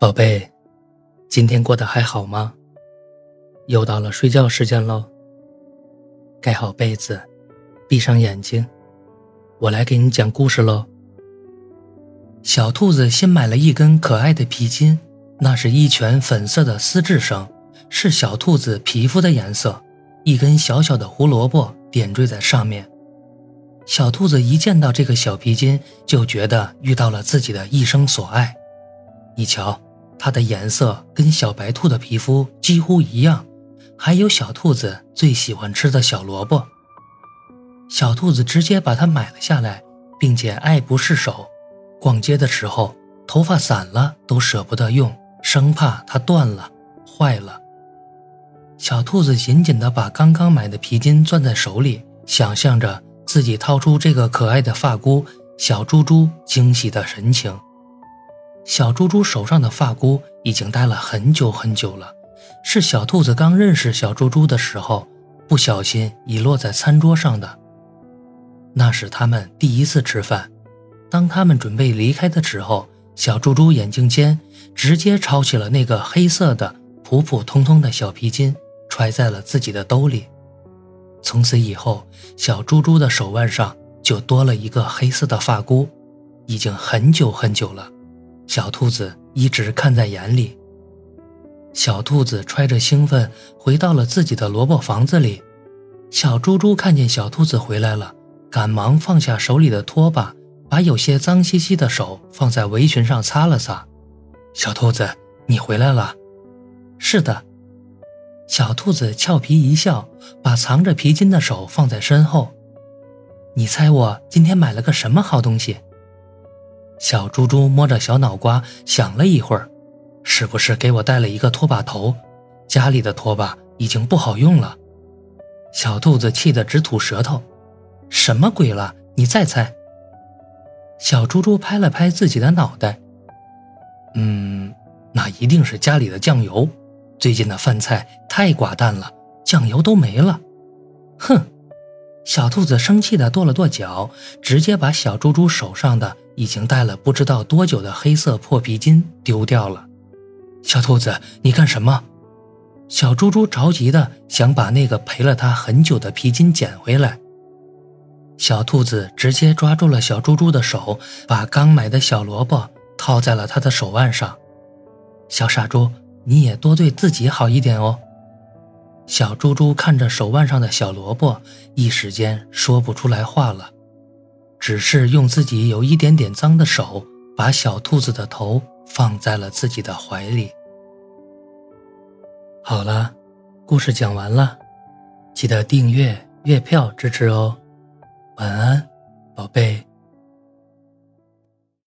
宝贝，今天过得还好吗？又到了睡觉时间喽。盖好被子，闭上眼睛，我来给你讲故事喽。小兔子新买了一根可爱的皮筋，那是一圈粉色的丝质绳，是小兔子皮肤的颜色。一根小小的胡萝卜点缀在上面。小兔子一见到这个小皮筋，就觉得遇到了自己的一生所爱。你瞧。它的颜色跟小白兔的皮肤几乎一样，还有小兔子最喜欢吃的小萝卜。小兔子直接把它买了下来，并且爱不释手。逛街的时候，头发散了都舍不得用，生怕它断了、坏了。小兔子紧紧地把刚刚买的皮筋攥在手里，想象着自己掏出这个可爱的发箍，小猪猪惊喜的神情。小猪猪手上的发箍已经戴了很久很久了，是小兔子刚认识小猪猪的时候不小心遗落在餐桌上的。那是他们第一次吃饭，当他们准备离开的时候，小猪猪眼睛尖，直接抄起了那个黑色的普普通通的小皮筋，揣在了自己的兜里。从此以后，小猪猪的手腕上就多了一个黑色的发箍，已经很久很久了。小兔子一直看在眼里。小兔子揣着兴奋回到了自己的萝卜房子里。小猪猪看见小兔子回来了，赶忙放下手里的拖把，把有些脏兮兮的手放在围裙上擦了擦。小兔子，你回来了。是的。小兔子俏皮一笑，把藏着皮筋的手放在身后。你猜我今天买了个什么好东西？小猪猪摸着小脑瓜，想了一会儿，是不是给我带了一个拖把头？家里的拖把已经不好用了。小兔子气得直吐舌头，什么鬼了？你再猜。小猪猪拍了拍自己的脑袋，嗯，那一定是家里的酱油。最近的饭菜太寡淡了，酱油都没了。哼！小兔子生气地跺了跺脚，直接把小猪猪手上的。已经戴了不知道多久的黑色破皮筋丢掉了，小兔子，你干什么？小猪猪着急的想把那个陪了它很久的皮筋捡回来。小兔子直接抓住了小猪猪的手，把刚买的小萝卜套在了他的手腕上。小傻猪，你也多对自己好一点哦。小猪猪看着手腕上的小萝卜，一时间说不出来话了。只是用自己有一点点脏的手，把小兔子的头放在了自己的怀里。好了，故事讲完了，记得订阅、月票支持哦。晚安，宝贝。